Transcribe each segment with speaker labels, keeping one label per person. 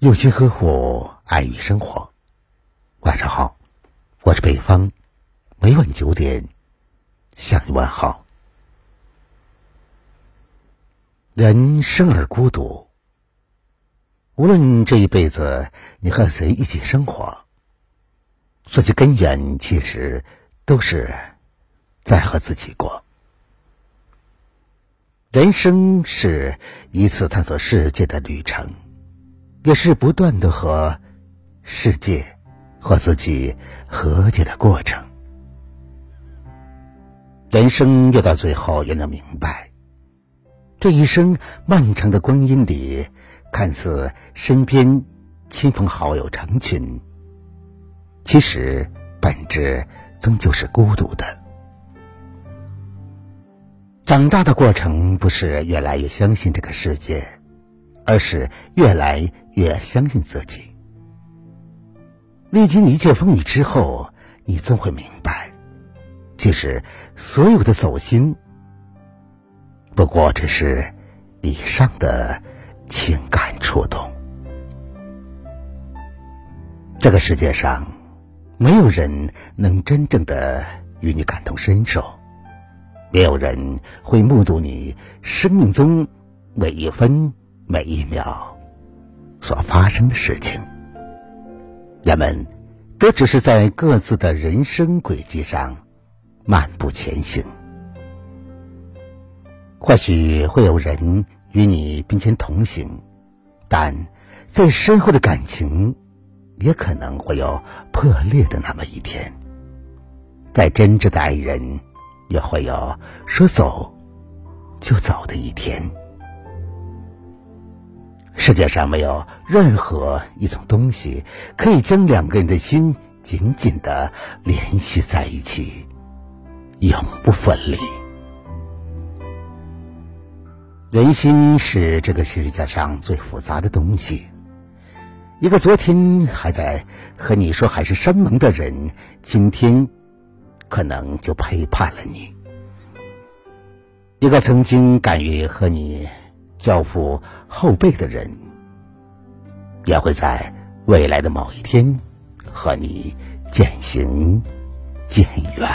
Speaker 1: 用心呵护，爱与生活。晚上好，我是北方，每晚九点向你问好。人生而孤独，无论这一辈子你和谁一起生活，说起根源，其实都是在和自己过。人生是一次探索世界的旅程。也是不断的和世界、和自己和解的过程。人生越到最后，越能明白，这一生漫长的光阴里，看似身边亲朋好友成群，其实本质终究是孤独的。长大的过程，不是越来越相信这个世界。而是越来越相信自己。历经一切风雨之后，你总会明白，其实所有的走心，不过只是以上的情感触动。这个世界上，没有人能真正的与你感同身受，没有人会目睹你生命中每一分。每一秒所发生的事情，人们都只是在各自的人生轨迹上漫步前行。或许会有人与你并肩同行，但在深厚的感情也可能会有破裂的那么一天。再真挚的爱人，也会有说走就走的一天。世界上没有任何一种东西可以将两个人的心紧紧的联系在一起，永不分离。人心是这个世界上最复杂的东西。一个昨天还在和你说海誓山盟的人，今天可能就背叛了你。一个曾经敢于和你。交付后辈的人，也会在未来的某一天和你渐行渐远。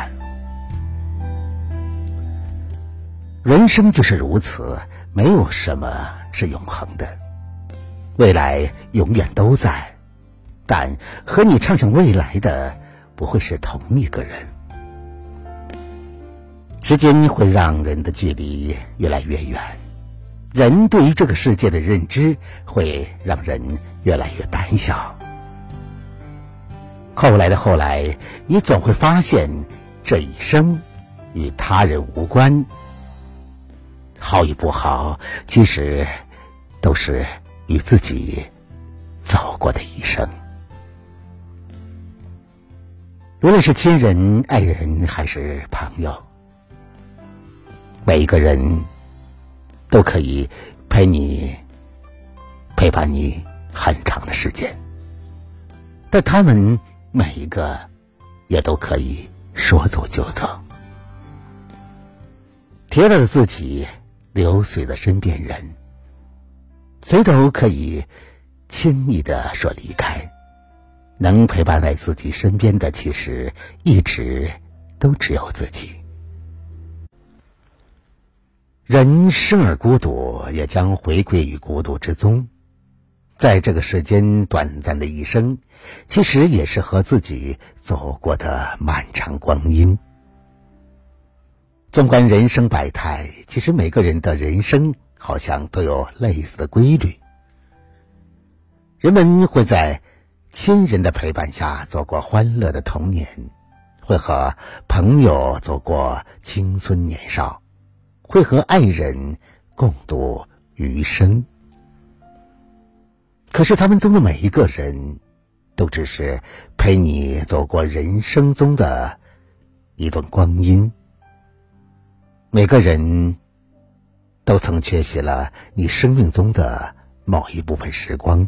Speaker 1: 人生就是如此，没有什么是永恒的。未来永远都在，但和你畅想未来的不会是同一个人。时间会让人的距离越来越远。人对于这个世界的认知会让人越来越胆小。后来的后来，你总会发现，这一生与他人无关。好与不好，其实都是与自己走过的一生。无论是亲人、爱人还是朋友，每一个人。都可以陪你陪伴你很长的时间，但他们每一个也都可以说走就走。铁了的自己，流水的身边人，谁都可以轻易的说离开。能陪伴在自己身边的，其实一直都只有自己。人生而孤独，也将回归于孤独之中。在这个世间短暂的一生，其实也是和自己走过的漫长光阴。纵观人生百态，其实每个人的人生好像都有类似的规律。人们会在亲人的陪伴下走过欢乐的童年，会和朋友走过青春年少。会和爱人共度余生，可是他们中的每一个人，都只是陪你走过人生中的一段光阴。每个人都曾缺席了你生命中的某一部分时光。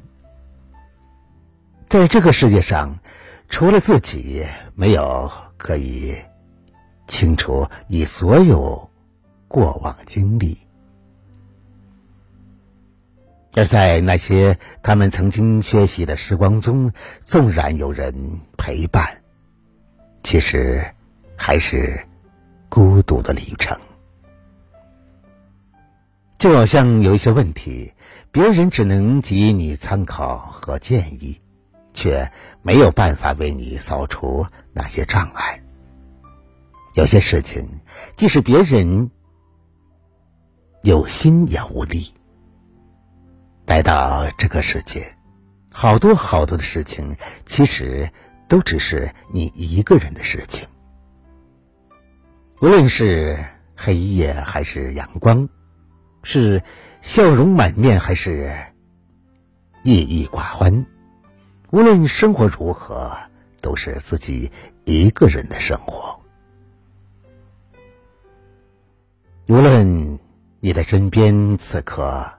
Speaker 1: 在这个世界上，除了自己，没有可以清除你所有。过往经历，而在那些他们曾经学习的时光中，纵然有人陪伴，其实还是孤独的旅程。就好像有一些问题，别人只能给予你参考和建议，却没有办法为你扫除那些障碍。有些事情，即使别人有心也无力。来到这个世界，好多好多的事情，其实都只是你一个人的事情。无论是黑夜还是阳光，是笑容满面还是抑郁寡欢，无论生活如何，都是自己一个人的生活。无论你的身边此刻。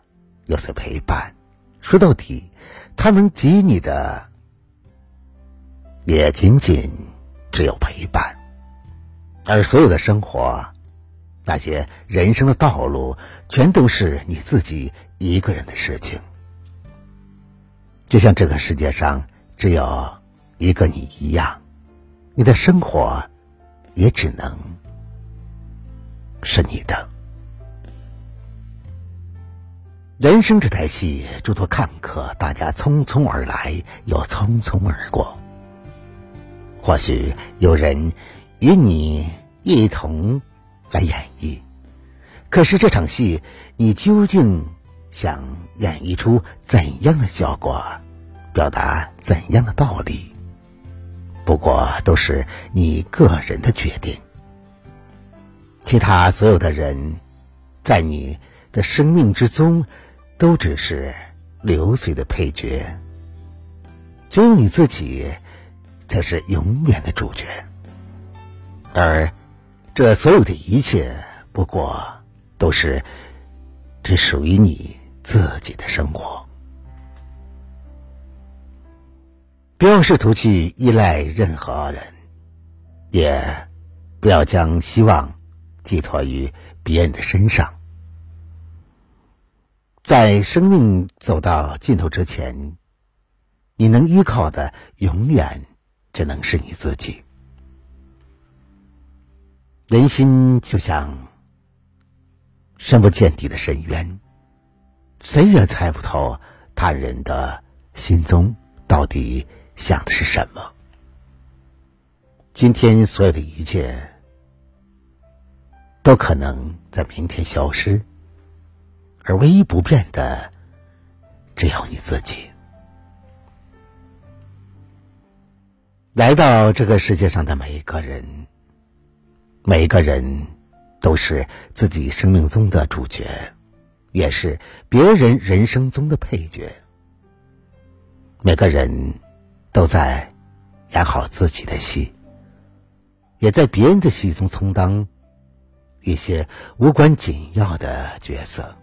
Speaker 1: 有些陪伴，说到底，他能给予你的也仅仅只有陪伴。而所有的生活，那些人生的道路，全都是你自己一个人的事情。就像这个世界上只有一个你一样，你的生活也只能是你的。人生这台戏诸多看客，大家匆匆而来，又匆匆而过。或许有人与你一同来演绎，可是这场戏，你究竟想演绎出怎样的效果，表达怎样的道理？不过都是你个人的决定。其他所有的人，在你的生命之中。都只是流水的配角，只有你自己才是永远的主角，而这所有的一切，不过都是只属于你自己的生活。不要试图去依赖任何人，也不要将希望寄托于别人的身上。在生命走到尽头之前，你能依靠的永远只能是你自己。人心就像深不见底的深渊，谁也猜不透他人的心中到底想的是什么。今天所有的一切都可能在明天消失。而唯一不变的，只有你自己。来到这个世界上的每一个人，每个人都是自己生命中的主角，也是别人人生中的配角。每个人都在演好自己的戏，也在别人的戏中充当一些无关紧要的角色。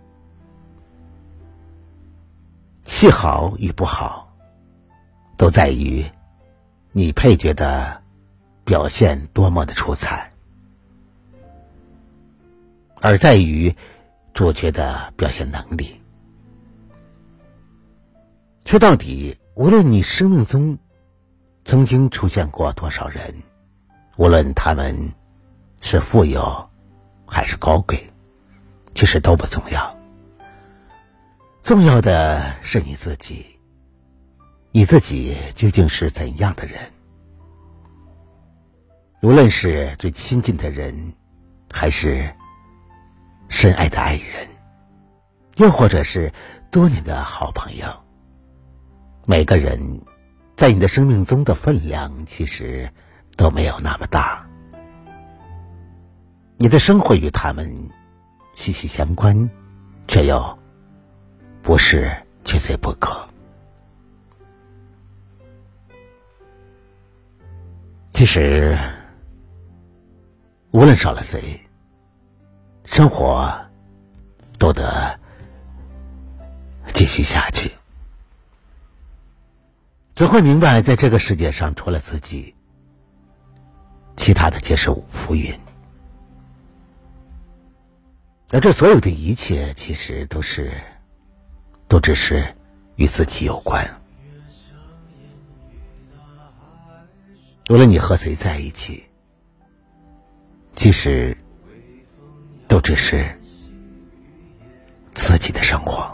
Speaker 1: 戏好与不好，都在于你配角的表现多么的出彩，而在于主角的表现能力。说到底，无论你生命中曾经出现过多少人，无论他们是富有还是高贵，其实都不重要。重要的是你自己，你自己究竟是怎样的人？无论是最亲近的人，还是深爱的爱人，又或者是多年的好朋友，每个人在你的生命中的分量，其实都没有那么大。你的生活与他们息息相关，却又。不是缺谁不可。其实，无论少了谁，生活都得继续下去。总会明白，在这个世界上，除了自己，其他的皆是浮云。而这所有的一切，其实都是。都只是与自己有关。无论你和谁在一起，其实都只是自己的生活。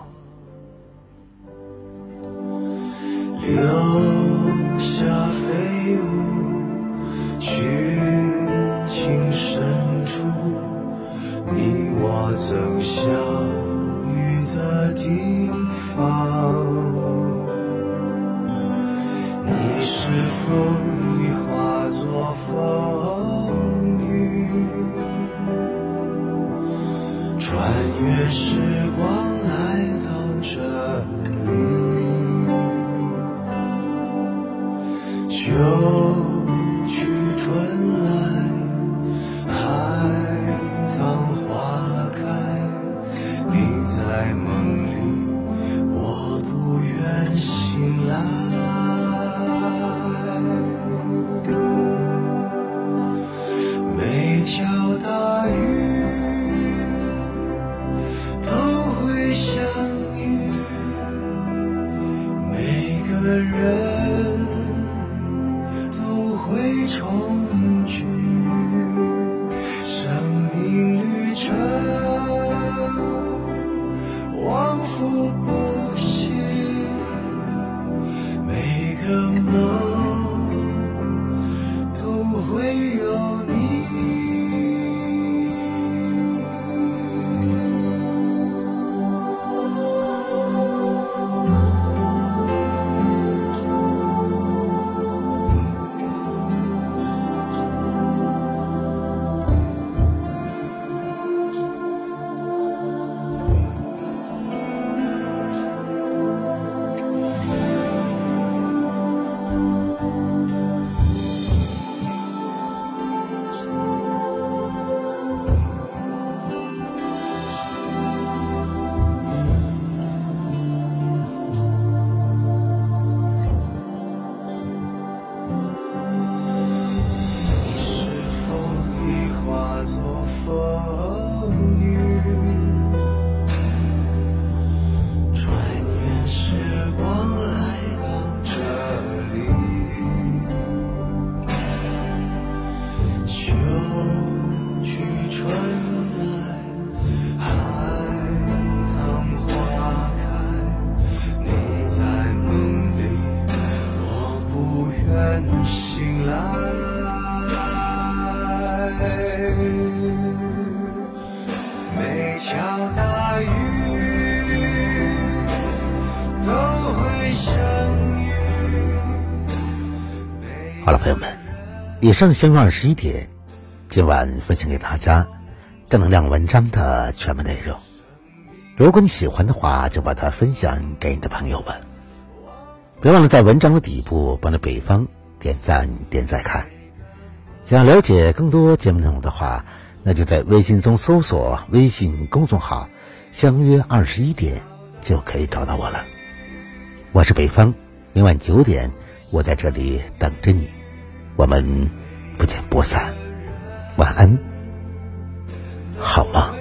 Speaker 2: 冬去春来，海棠花开。你在梦里，我不愿醒来。每条大鱼都会相遇，每个人。重
Speaker 1: 好了，朋友们，以上相约二十一点，今晚分享给大家正能量文章的全部内容。如果你喜欢的话，就把它分享给你的朋友们。别忘了在文章的底部帮着北方点赞、点赞看。想了解更多节目内容的话，那就在微信中搜索微信公众号“相约二十一点”就可以找到我了。我是北方，明晚九点我在这里等着你我们不见不散。晚安。好梦。